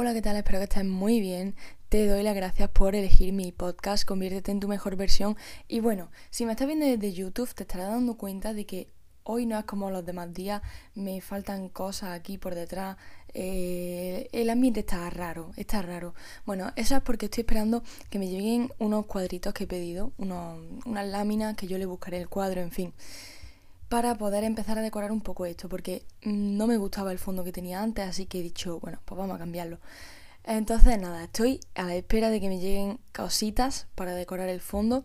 Hola, ¿qué tal? Espero que estés muy bien. Te doy las gracias por elegir mi podcast, conviértete en tu mejor versión. Y bueno, si me estás viendo desde YouTube, te estarás dando cuenta de que hoy no es como los demás días, me faltan cosas aquí por detrás, eh, el ambiente está raro, está raro. Bueno, eso es porque estoy esperando que me lleguen unos cuadritos que he pedido, unas láminas que yo le buscaré el cuadro, en fin para poder empezar a decorar un poco esto, porque no me gustaba el fondo que tenía antes, así que he dicho, bueno, pues vamos a cambiarlo. Entonces, nada, estoy a la espera de que me lleguen cositas para decorar el fondo.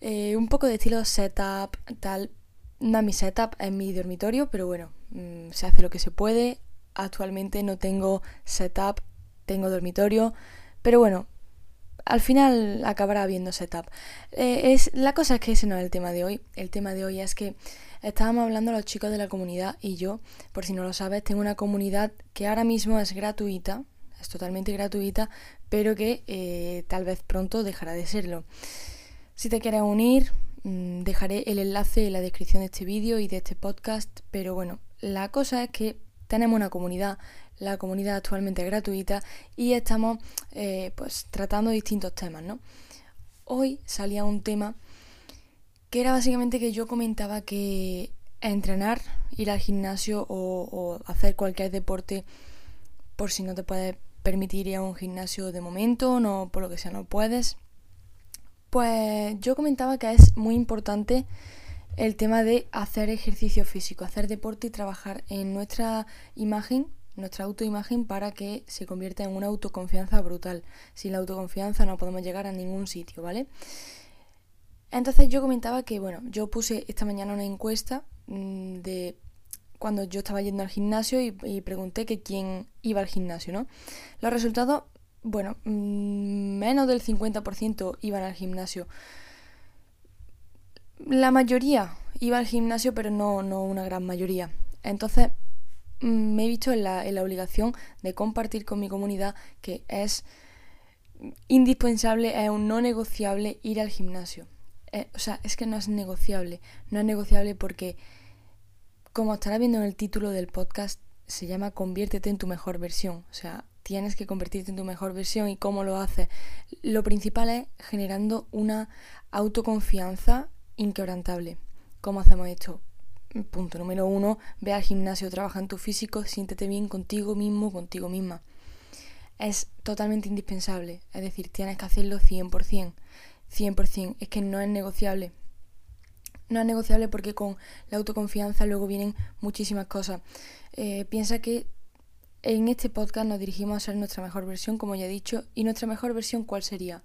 Eh, un poco de estilo setup, tal. No mi setup es mi dormitorio, pero bueno, mm, se hace lo que se puede. Actualmente no tengo setup, tengo dormitorio, pero bueno, al final acabará habiendo setup. Eh, es, la cosa es que ese no es el tema de hoy. El tema de hoy es que estábamos hablando los chicos de la comunidad y yo, por si no lo sabes, tengo una comunidad que ahora mismo es gratuita, es totalmente gratuita, pero que eh, tal vez pronto dejará de serlo. Si te quieres unir, mm, dejaré el enlace en la descripción de este vídeo y de este podcast, pero bueno, la cosa es que tenemos una comunidad, la comunidad actualmente es gratuita y estamos eh, pues tratando distintos temas, ¿no? Hoy salía un tema que era básicamente que yo comentaba que entrenar, ir al gimnasio o, hacer cualquier deporte, por si no te puedes permitir ir a un gimnasio de momento, no por lo que sea no puedes, pues yo comentaba que es muy importante el tema de hacer ejercicio físico, hacer deporte y trabajar en nuestra imagen, nuestra autoimagen para que se convierta en una autoconfianza brutal. Sin la autoconfianza no podemos llegar a ningún sitio, ¿vale? Entonces yo comentaba que, bueno, yo puse esta mañana una encuesta mm, de cuando yo estaba yendo al gimnasio y, pregunté que quién iba al gimnasio, ¿no? Los resultados, bueno, mm, menos del 50% iban al gimnasio. La mayoría iba al gimnasio, pero no, no una gran mayoría. Entonces mm, me he visto en la, en la obligación de compartir con mi comunidad que es indispensable, es un no negociable ir al gimnasio. Eh, o sea, es que no es negociable. No es negociable porque, como estará viendo en el título del podcast, se llama Conviértete en tu mejor versión. O sea, tienes que convertirte en tu mejor versión y cómo lo haces. Lo principal es generando una autoconfianza inquebrantable. ¿Cómo hacemos esto? Punto número uno, ve al gimnasio, trabaja en tu físico, siéntete bien contigo mismo, contigo misma. Es totalmente indispensable, es decir, tienes que hacerlo 100%. 100%, es que no es negociable. No es negociable porque con la autoconfianza luego vienen muchísimas cosas. Eh, piensa que en este podcast nos dirigimos a ser nuestra mejor versión, como ya he dicho, y nuestra mejor versión, ¿cuál sería?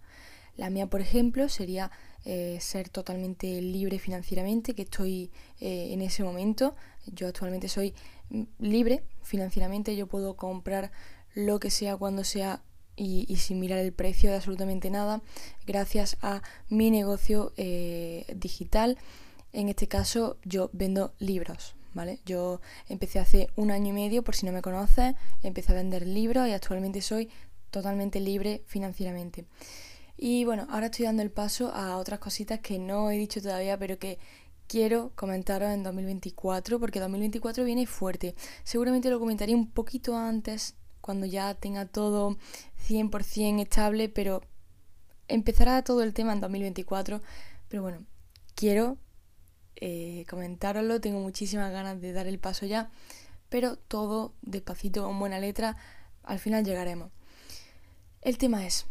La mía, por ejemplo, sería eh, ser totalmente libre financieramente, que estoy eh, en ese momento. Yo actualmente soy mm, libre financieramente, yo puedo comprar lo que sea cuando sea y, sin mirar el precio de absolutamente nada, gracias a mi negocio eh, digital. En este caso yo vendo libros, ¿vale? Yo empecé hace un año y medio, por si no me conoces, empecé a vender libros y actualmente soy totalmente libre financieramente. Y bueno, ahora estoy dando el paso a otras cositas que no he dicho todavía, pero que quiero comentaros en 2024, porque 2024 viene fuerte. Seguramente lo comentaré un poquito antes cuando ya tenga todo 100% estable, pero empezará todo el tema en 2024. Pero bueno, quiero eh, comentároslo, tengo muchísimas ganas de dar el paso ya, pero todo despacito, con buena letra, al final llegaremos. El tema es,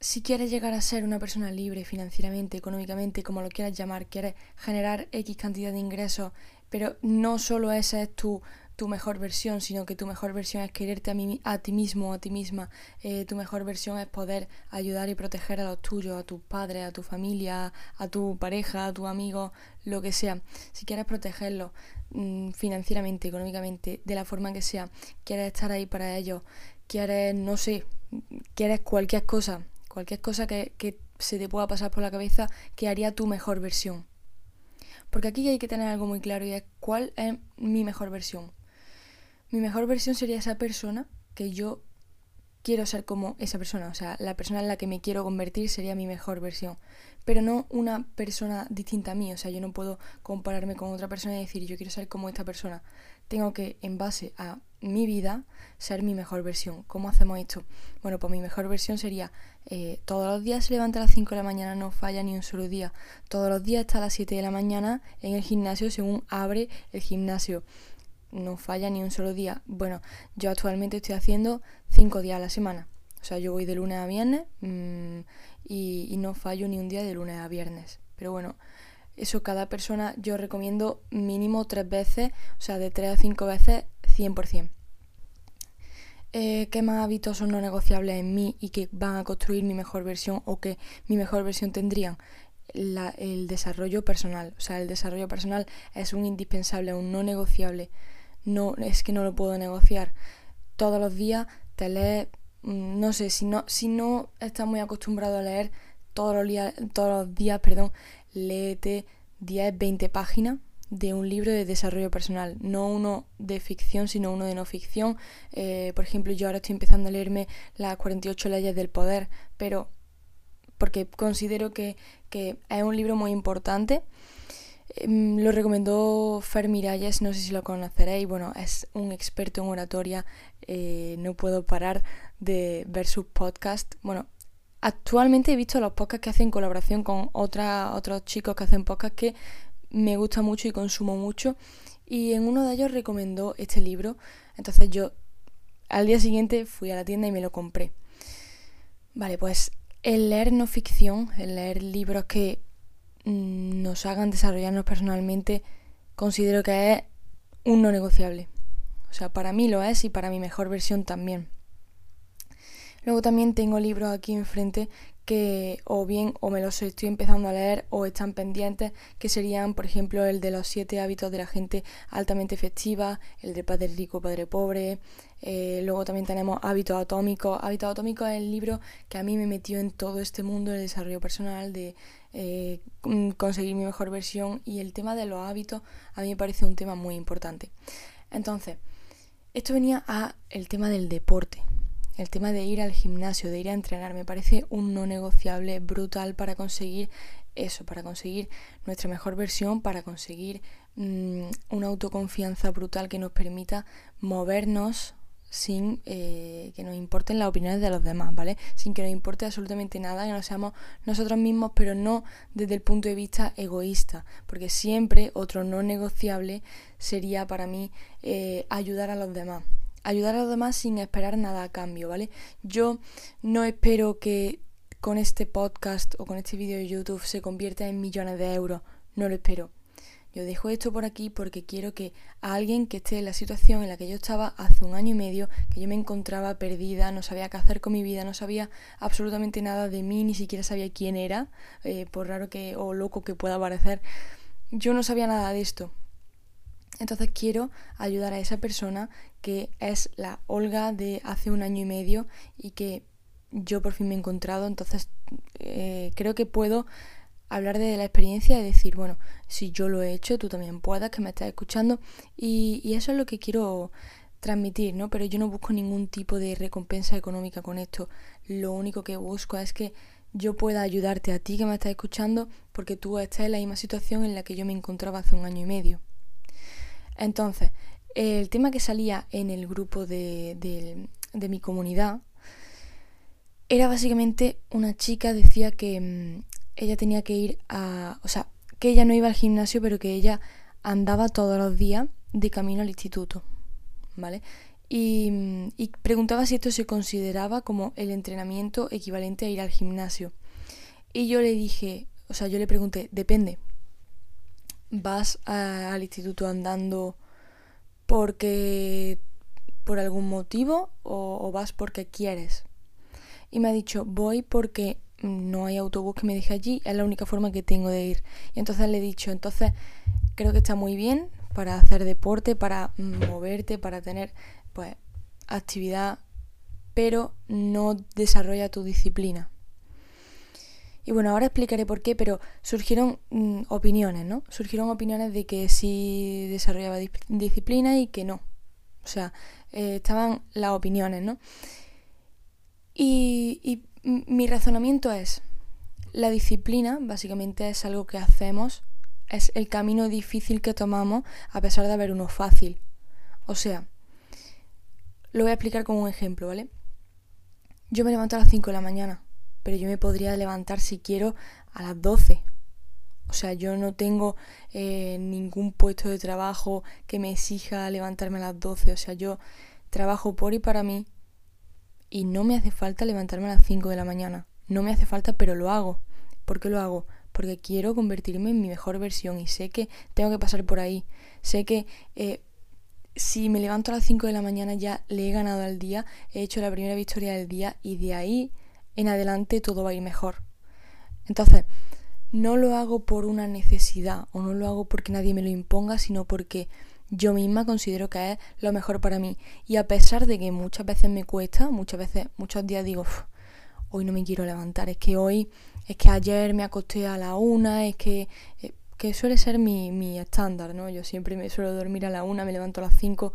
si quieres llegar a ser una persona libre financieramente, económicamente, como lo quieras llamar, quieres generar X cantidad de ingresos, pero no solo esa es tu tu mejor versión, sino que tu mejor versión es quererte a, mí, a ti mismo, a ti misma. Eh, tu mejor versión es poder ayudar y proteger a los tuyos, a tus padres, a tu familia, a tu pareja, a tu amigo, lo que sea. Si quieres protegerlos mm, financieramente, económicamente, de la forma que sea, quieres estar ahí para ellos, quieres, no sé, quieres cualquier cosa, cualquier cosa que, que se te pueda pasar por la cabeza que haría tu mejor versión. Porque aquí hay que tener algo muy claro y es cuál es mi mejor versión. Mi mejor versión sería esa persona que yo quiero ser como esa persona. O sea, la persona en la que me quiero convertir sería mi mejor versión. Pero no una persona distinta a mí. O sea, yo no puedo compararme con otra persona y decir yo quiero ser como esta persona. Tengo que, en base a mi vida ser mi mejor versión. ¿Cómo hacemos esto? Bueno, pues mi mejor versión sería eh, todos los días se levanta a las 5 de la mañana, no falla ni un solo día. Todos los días está a las 7 de la mañana en el gimnasio según abre el gimnasio. No falla ni un solo día. Bueno, yo actualmente estoy haciendo 5 días a la semana. O sea, yo voy de lunes a viernes mm, y, y no fallo ni un día de lunes a viernes. Pero bueno, eso cada persona yo recomiendo mínimo tres veces, o sea, de tres a cinco veces 100%. Eh, ¿Qué más hábitos son no negociables en mí y que van a construir mi mejor versión o que mi mejor versión tendrían? el desarrollo personal. O sea, el desarrollo personal es un indispensable, un no negociable. No, es que no lo puedo negociar. Todos los días te lees, mm, no sé, si no, si no estás muy acostumbrado a leer todos los días, todos los días, perdón, léete 10, 20 páginas de un libro de desarrollo personal, no uno de ficción, sino uno de no ficción. Eh, por ejemplo, yo ahora estoy empezando a leerme las 48 leyes del poder, pero porque considero que, es un libro muy importante. Em, lo recomendó Fer Miralles, no sé si lo conoceréis, bueno, es un experto en oratoria, eh, no puedo parar de ver sus podcasts. Bueno, actualmente he visto los podcasts que hacen colaboración con otra, otros chicos que hacen podcasts que me gusta mucho y consumo mucho. Y en uno de ellos recomendó este libro. Entonces yo al día siguiente fui a la tienda y me lo compré. Vale, pues el leer no ficción, el leer libros que nos hagan desarrollarnos personalmente, considero que es un no negociable. O sea, para mí lo es y para mi mejor versión también. Luego también tengo libros aquí enfrente que o bien o me los estoy empezando a leer o están pendientes, que serían, por ejemplo, el de los siete hábitos de la gente altamente efectiva, el de Padre Rico, Padre Pobre. Eh, luego también tenemos Hábitos Atómicos. Hábitos Atómicos es el libro que a mí me metió en todo este mundo del desarrollo personal, de eh, conseguir mi mejor versión y el tema de los hábitos a mí me parece un tema muy importante. Entonces, esto venía a el tema del deporte el tema de ir al gimnasio, de ir a entrenar, me parece un no negociable brutal para conseguir eso, para conseguir nuestra mejor versión, para conseguir mm, una autoconfianza brutal que nos permita movernos sin eh, que nos importen las opiniones de los demás, ¿vale? Sin que nos importe absolutamente nada, que no seamos nosotros mismos, pero no desde el punto de vista egoísta, porque siempre otro no negociable sería para mí eh, ayudar a los demás ayudar a los demás sin esperar nada a cambio, ¿vale? Yo no espero que con este podcast o con este vídeo de YouTube se convierta en millones de euros, no lo espero. Yo dejo esto por aquí porque quiero que a alguien que esté en la situación en la que yo estaba hace un año y medio, que yo me encontraba perdida, no sabía qué hacer con mi vida, no sabía absolutamente nada de mí, ni siquiera sabía quién era, eh, por raro que o loco que pueda parecer, yo no sabía nada de esto. Entonces quiero ayudar a esa persona que es la Olga de hace un año y medio y que yo por fin me he encontrado. Entonces eh, creo que puedo hablar de la experiencia y decir, bueno, si yo lo he hecho, tú también puedas, que me estás escuchando. Y, y eso es lo que quiero transmitir, ¿no? Pero yo no busco ningún tipo de recompensa económica con esto. Lo único que busco es que yo pueda ayudarte a ti que me estás escuchando porque tú estás en la misma situación en la que yo me encontraba hace un año y medio. Entonces, el tema que salía en el grupo de, mi comunidad era básicamente una chica decía que mm, ella tenía que ir a... O sea, que ella no iba al gimnasio, pero que ella andaba todos los días de camino al instituto, ¿vale? Y, mm, y, preguntaba si esto se consideraba como el entrenamiento equivalente a ir al gimnasio. Y yo le dije, o sea, yo le pregunté, depende, vas al instituto andando porque por algún motivo o, vas porque quieres. Y me ha dicho, voy porque no hay autobús que me deje allí, es la única forma que tengo de ir. Y entonces le he dicho, entonces creo que está muy bien para hacer deporte, para moverte, para tener pues actividad, pero no desarrolla tu disciplina. Y bueno, ahora explicaré por qué, pero surgieron mm, opiniones, ¿no? Surgieron opiniones de que sí desarrollaba disciplina y que no. O sea, eh, estaban las opiniones, ¿no? Y, y mi razonamiento es, la disciplina básicamente es algo que hacemos, es el camino difícil que tomamos a pesar de haber uno fácil. O sea, Lo voy a explicar con un ejemplo, ¿vale? Yo me levanto a las 5 de la mañana, pero yo me podría levantar si quiero a las 12. O sea, yo no tengo eh, ningún puesto de trabajo que me exija levantarme a las 12. O sea, yo trabajo por y para mí y no me hace falta levantarme a las 5 de la mañana. No me hace falta, pero lo hago. ¿Por qué lo hago? Porque quiero convertirme en mi mejor versión y sé que tengo que pasar por ahí. Sé que eh, si me levanto a las 5 de la mañana ya le he ganado al día, he hecho la primera victoria del día y de ahí en adelante todo va a ir mejor. Entonces, no lo hago por una necesidad o no lo hago porque nadie me lo imponga, sino porque yo misma considero que es lo mejor para mí. Y a pesar de que muchas veces me cuesta, muchas veces, muchos días digo, hoy no me quiero levantar, es que hoy, es que ayer me acosté a la una, es que, eh, que suele ser mi, mi estándar, ¿no? Yo siempre me suelo dormir a la una, me levanto a las cinco,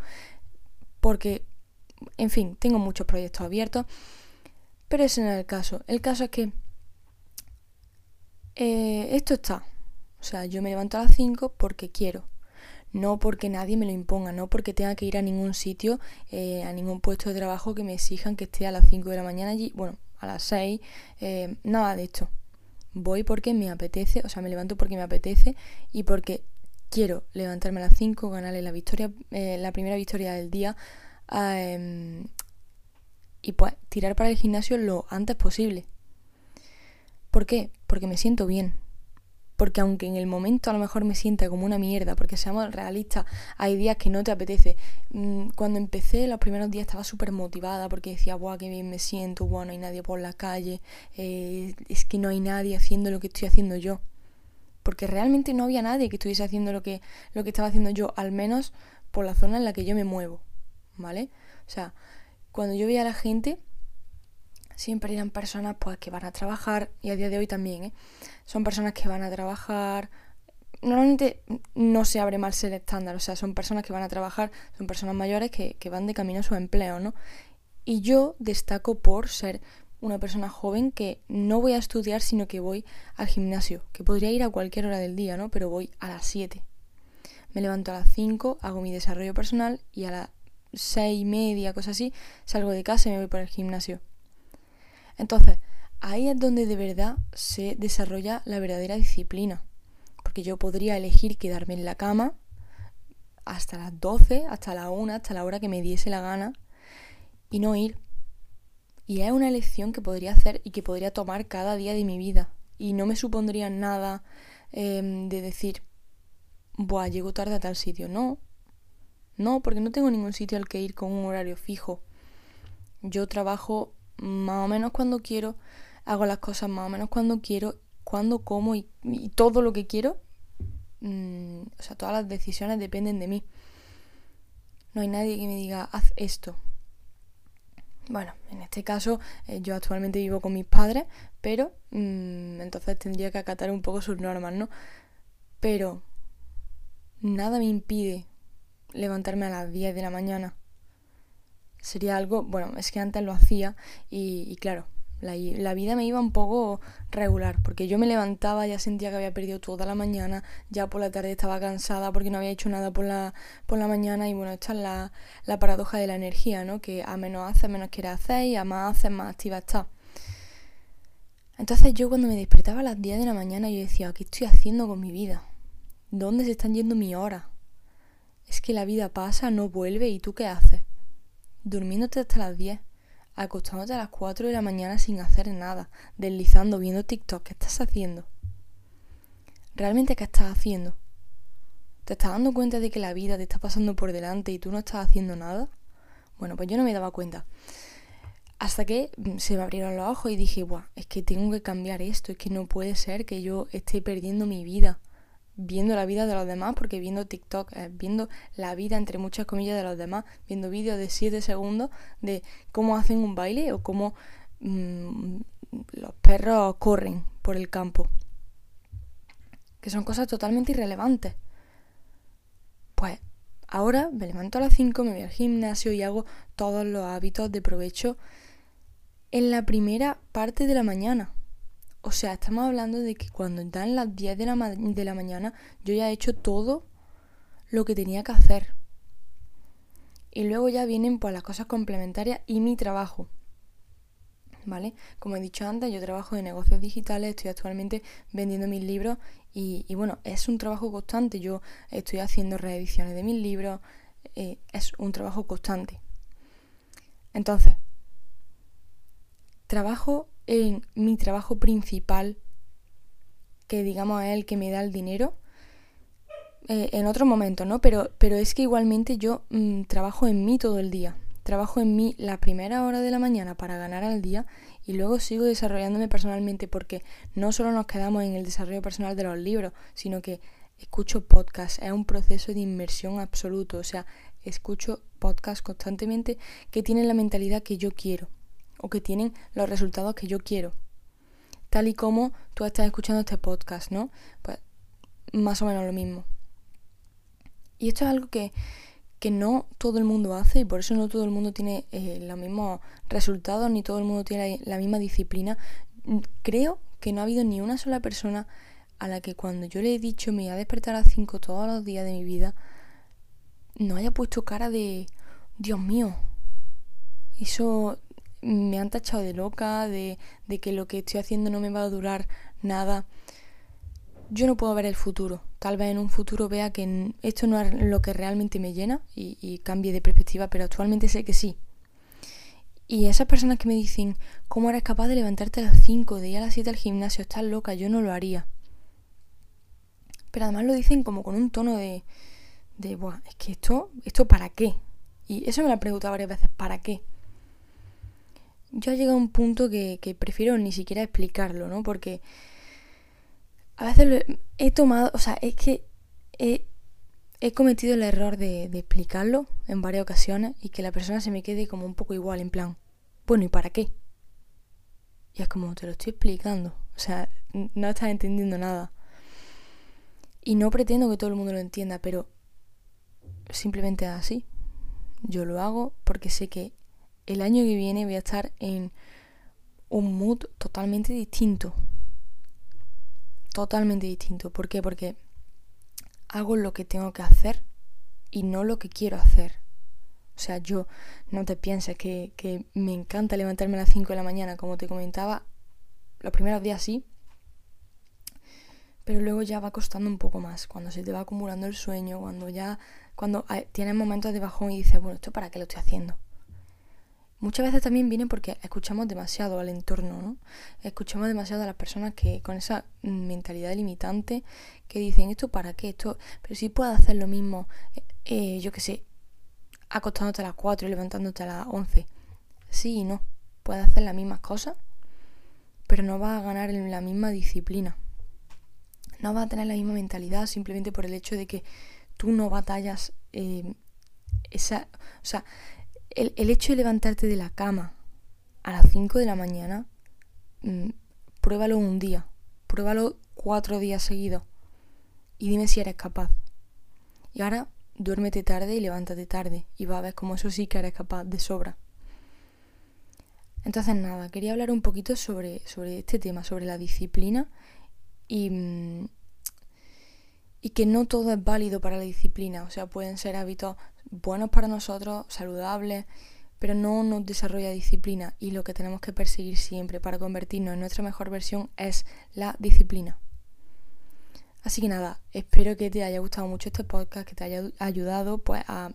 porque, en fin, tengo muchos proyectos abiertos, pero ese no es el caso. El caso es que eh, esto está. O sea, yo me levanto a las 5 porque quiero. No porque nadie me lo imponga, no porque tenga que ir a ningún sitio, eh, a ningún puesto de trabajo que me exijan que esté a las 5 de la mañana allí, bueno, a las 6, eh, nada de esto. Voy porque me apetece, o sea, me levanto porque me apetece y porque quiero levantarme a las 5, ganarle la victoria, la primera victoria del día em, y pues tirar para el gimnasio lo antes posible. ¿Por qué? Porque me siento bien. Porque aunque en el momento a lo mejor me sienta como una mierda, porque seamos realistas, hay días que no te apetece. Mm, cuando empecé los primeros días estaba súper motivada porque decía, guau, qué bien me siento, guau, no hay nadie por la calle, eh, es que no hay nadie haciendo lo que estoy haciendo yo. Porque realmente no había nadie que estuviese haciendo lo que, lo que estaba haciendo yo, al menos por la zona en la que yo me muevo, ¿vale? O sea, cuando yo veía a la gente, siempre eran personas pues que van a trabajar y a día de hoy también, ¿eh? Son personas que van a trabajar. Normalmente no se abre mal el estándar, o sea, son personas que van a trabajar, son personas mayores que, que van de camino a su empleo, ¿no? Y yo destaco por ser una persona joven que no voy a estudiar, sino que voy al gimnasio, que podría ir a cualquier hora del día, ¿no? Pero voy a las 7. Me levanto a las 5, hago mi desarrollo personal y a las 6 y media, cosas así, salgo de casa y me voy para el gimnasio. Entonces, ahí es donde de verdad se desarrolla la verdadera disciplina. Porque yo podría elegir quedarme en la cama hasta las 12, hasta la 1, hasta la hora que me diese la gana y no ir. Y es una elección que podría hacer y que podría tomar cada día de mi vida. Y no me supondría nada em, de decir, buah, llego tarde a tal sitio. No, no, porque no tengo ningún sitio al que ir con un horario fijo. Yo trabajo más o menos cuando quiero, hago las cosas más o menos cuando quiero, cuando como y, todo lo que quiero. Mm, o sea, todas las decisiones dependen de mí. No hay nadie que me diga, haz esto. Bueno, en este caso eh, yo actualmente vivo con mis padres, pero mm, entonces tendría que acatar un poco sus normas, ¿no? Pero nada me impide levantarme a las 10 de la mañana sería algo, bueno, es que antes lo hacía y, claro, la, vida me iba un poco regular, porque yo me levantaba, ya sentía que había perdido toda la mañana, ya por la tarde estaba cansada porque no había hecho nada por la, por la mañana y bueno, esta es la, la paradoja de la energía, ¿no? Que a menos haces, menos quieres hacer y a más haces, más activa estás. Entonces yo cuando me despertaba a las 10 de la mañana yo decía, ¿qué estoy haciendo con mi vida? ¿Dónde se están yendo mis horas? Es que la vida pasa, no vuelve y tú qué haces? durmiéndote hasta las 10, acostándote a las 4 de la mañana sin hacer nada, deslizando, viendo TikTok, ¿qué estás haciendo? ¿Realmente qué estás haciendo? ¿Te estás dando cuenta de que la vida te está pasando por delante y tú no estás haciendo nada? Bueno, pues yo no me daba cuenta. Hasta que mm, se me abrieron los ojos y dije, Buah, es que tengo que cambiar esto, es que no puede ser que yo esté perdiendo mi vida viendo la vida de los demás, porque viendo TikTok, eh, viendo la vida entre muchas comillas de los demás, viendo vídeos de 7 segundos de cómo hacen un baile o cómo mm, los perros corren por el campo. Que son cosas totalmente irrelevantes. Pues ahora me levanto a las 5, me voy al gimnasio y hago todos los hábitos de provecho en la primera parte de la mañana. O sea, estamos hablando de que cuando dan las 10 de la, de la mañana, yo ya he hecho todo lo que tenía que hacer. Y luego ya vienen pues las cosas complementarias y mi trabajo. ¿Vale? Como he dicho antes, yo trabajo en negocios digitales, estoy actualmente vendiendo mis libros y, bueno, es un trabajo constante. Yo estoy haciendo reediciones de mis libros, eh, es un trabajo constante. Entonces, trabajo en mi trabajo principal, que digamos es el que me da el dinero, eh, en otro momento, ¿no? Pero, pero es que igualmente yo mm, trabajo en mí todo el día. Trabajo en mí la primera hora de la mañana para ganar al día y luego sigo desarrollándome personalmente porque no solo nos quedamos en el desarrollo personal de los libros, sino que escucho podcast, es un proceso de inmersión absoluto, o sea, escucho podcast constantemente que tienen la mentalidad que yo quiero o que tienen los resultados que yo quiero. Tal y como tú estás escuchando este podcast, ¿no? Pues más o menos lo mismo. Y esto es algo que, no todo el mundo hace y por eso no todo el mundo tiene eh, los mismos resultados ni todo el mundo tiene la, misma disciplina. Creo que no ha habido ni una sola persona a la que cuando yo le he dicho me voy a despertar a las 5 todos los días de mi vida, no haya puesto cara de, Dios mío, eso me han tachado de loca, de, de que lo que estoy haciendo no me va a durar nada yo no puedo ver el futuro. Tal vez en un futuro vea que esto no es lo que realmente me llena y, cambie de perspectiva, pero actualmente sé que sí. Y esas personas que me dicen, ¿cómo eres capaz de levantarte a las 5, de ir a las 7 al gimnasio? Estás loca, yo no lo haría. Pero además lo dicen como con un tono de, de Buah, es que esto, ¿esto para qué? Y eso me lo he preguntado varias veces, ¿para qué? Yo he llegado a un punto que, prefiero ni siquiera explicarlo, ¿no? Porque a veces he tomado, o sea, es que he, cometido el error de, explicarlo en varias ocasiones y que la persona se me quede como un poco igual, en plan, bueno, ¿y para qué? Y es como, te lo estoy explicando, o sea, no estás entendiendo nada. Y no pretendo que todo el mundo lo entienda, pero simplemente así. Yo lo hago porque sé que el año que viene voy a estar en un mood totalmente distinto totalmente distinto. ¿Por qué? Porque hago lo que tengo que hacer y no lo que quiero hacer. O sea, yo no te pienses que, me encanta levantarme a las 5 de la mañana, como te comentaba, los primeros días sí, pero luego ya va costando un poco más, cuando se te va acumulando el sueño, cuando ya, cuando tienes momentos de bajón y dices, bueno, ¿esto para qué lo estoy haciendo? Muchas veces también viene porque escuchamos demasiado al entorno, ¿no? Escuchamos demasiado a las personas que con esa mentalidad limitante que dicen esto para qué, esto, pero si puedes hacer lo mismo, eh, eh, yo qué sé, acostándote a las 4 y levantándote a las 11. Sí y no, puedes hacer las mismas cosas, pero no vas a ganar en la misma disciplina. No vas a tener la misma mentalidad simplemente por el hecho de que tú no batallas eh, esa, o sea, el, hecho de levantarte de la cama a las 5 de la mañana, mm, pruébalo un día, pruébalo cuatro días seguidos y dime si eres capaz. Y ahora duérmete tarde y levántate tarde y va a ver cómo eso sí que eres capaz de sobra. Entonces nada, quería hablar un poquito sobre, sobre este tema, sobre la disciplina y, mm, y que no todo es válido para la disciplina. O sea, pueden ser hábitos buenos para nosotros, saludables, pero no nos desarrolla disciplina. Y lo que tenemos que perseguir siempre para convertirnos en nuestra mejor versión es la disciplina. Así que nada, espero que te haya gustado mucho este podcast, que te haya ayudado pues a,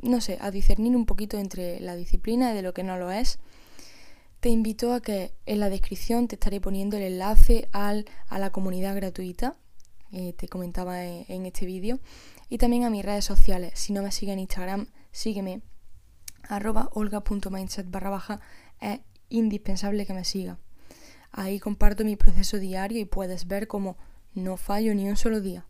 no sé, a discernir un poquito entre la disciplina y de lo que no lo es. Te invito a que en la descripción te estaré poniendo el enlace al, a la comunidad gratuita eh, te comentaba en, este vídeo. Y también a mis redes sociales. Si no me sigues en Instagram, sígueme. arroba olga.mindset barra baja. Es indispensable que me siga. Ahí comparto mi proceso diario y puedes ver cómo no fallo ni un solo día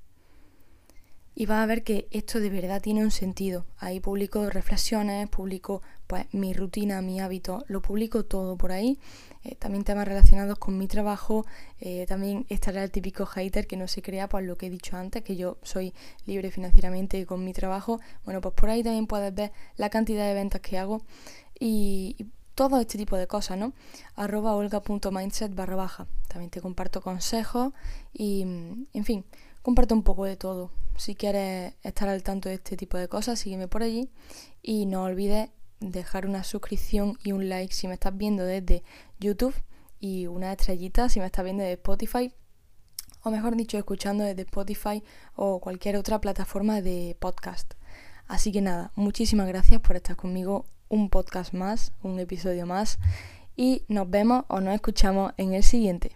y vas a ver que esto de verdad tiene un sentido. Ahí publico reflexiones, publico pues mi rutina, mi hábito, lo publico todo por ahí. Eh, también temas relacionados con mi trabajo. Eh, también estará el típico hater que no se crea por lo que he dicho antes, que yo soy libre financieramente con mi trabajo. Bueno, pues por ahí también puedes ver la cantidad de ventas que hago y, todo este tipo de cosas, ¿no? arroba olga.mindset barra baja. También te comparto consejos y, en fin, comparto un poco de todo. Si quieres estar al tanto de este tipo de cosas, sígueme por allí y no olvides dejar una suscripción y un like si me estás viendo desde YouTube y una estrellita si me estás viendo desde Spotify o mejor dicho escuchando desde Spotify o cualquier otra plataforma de podcast. Así que nada, muchísimas gracias por estar conmigo un podcast más, un episodio más y nos vemos o nos escuchamos en el siguiente.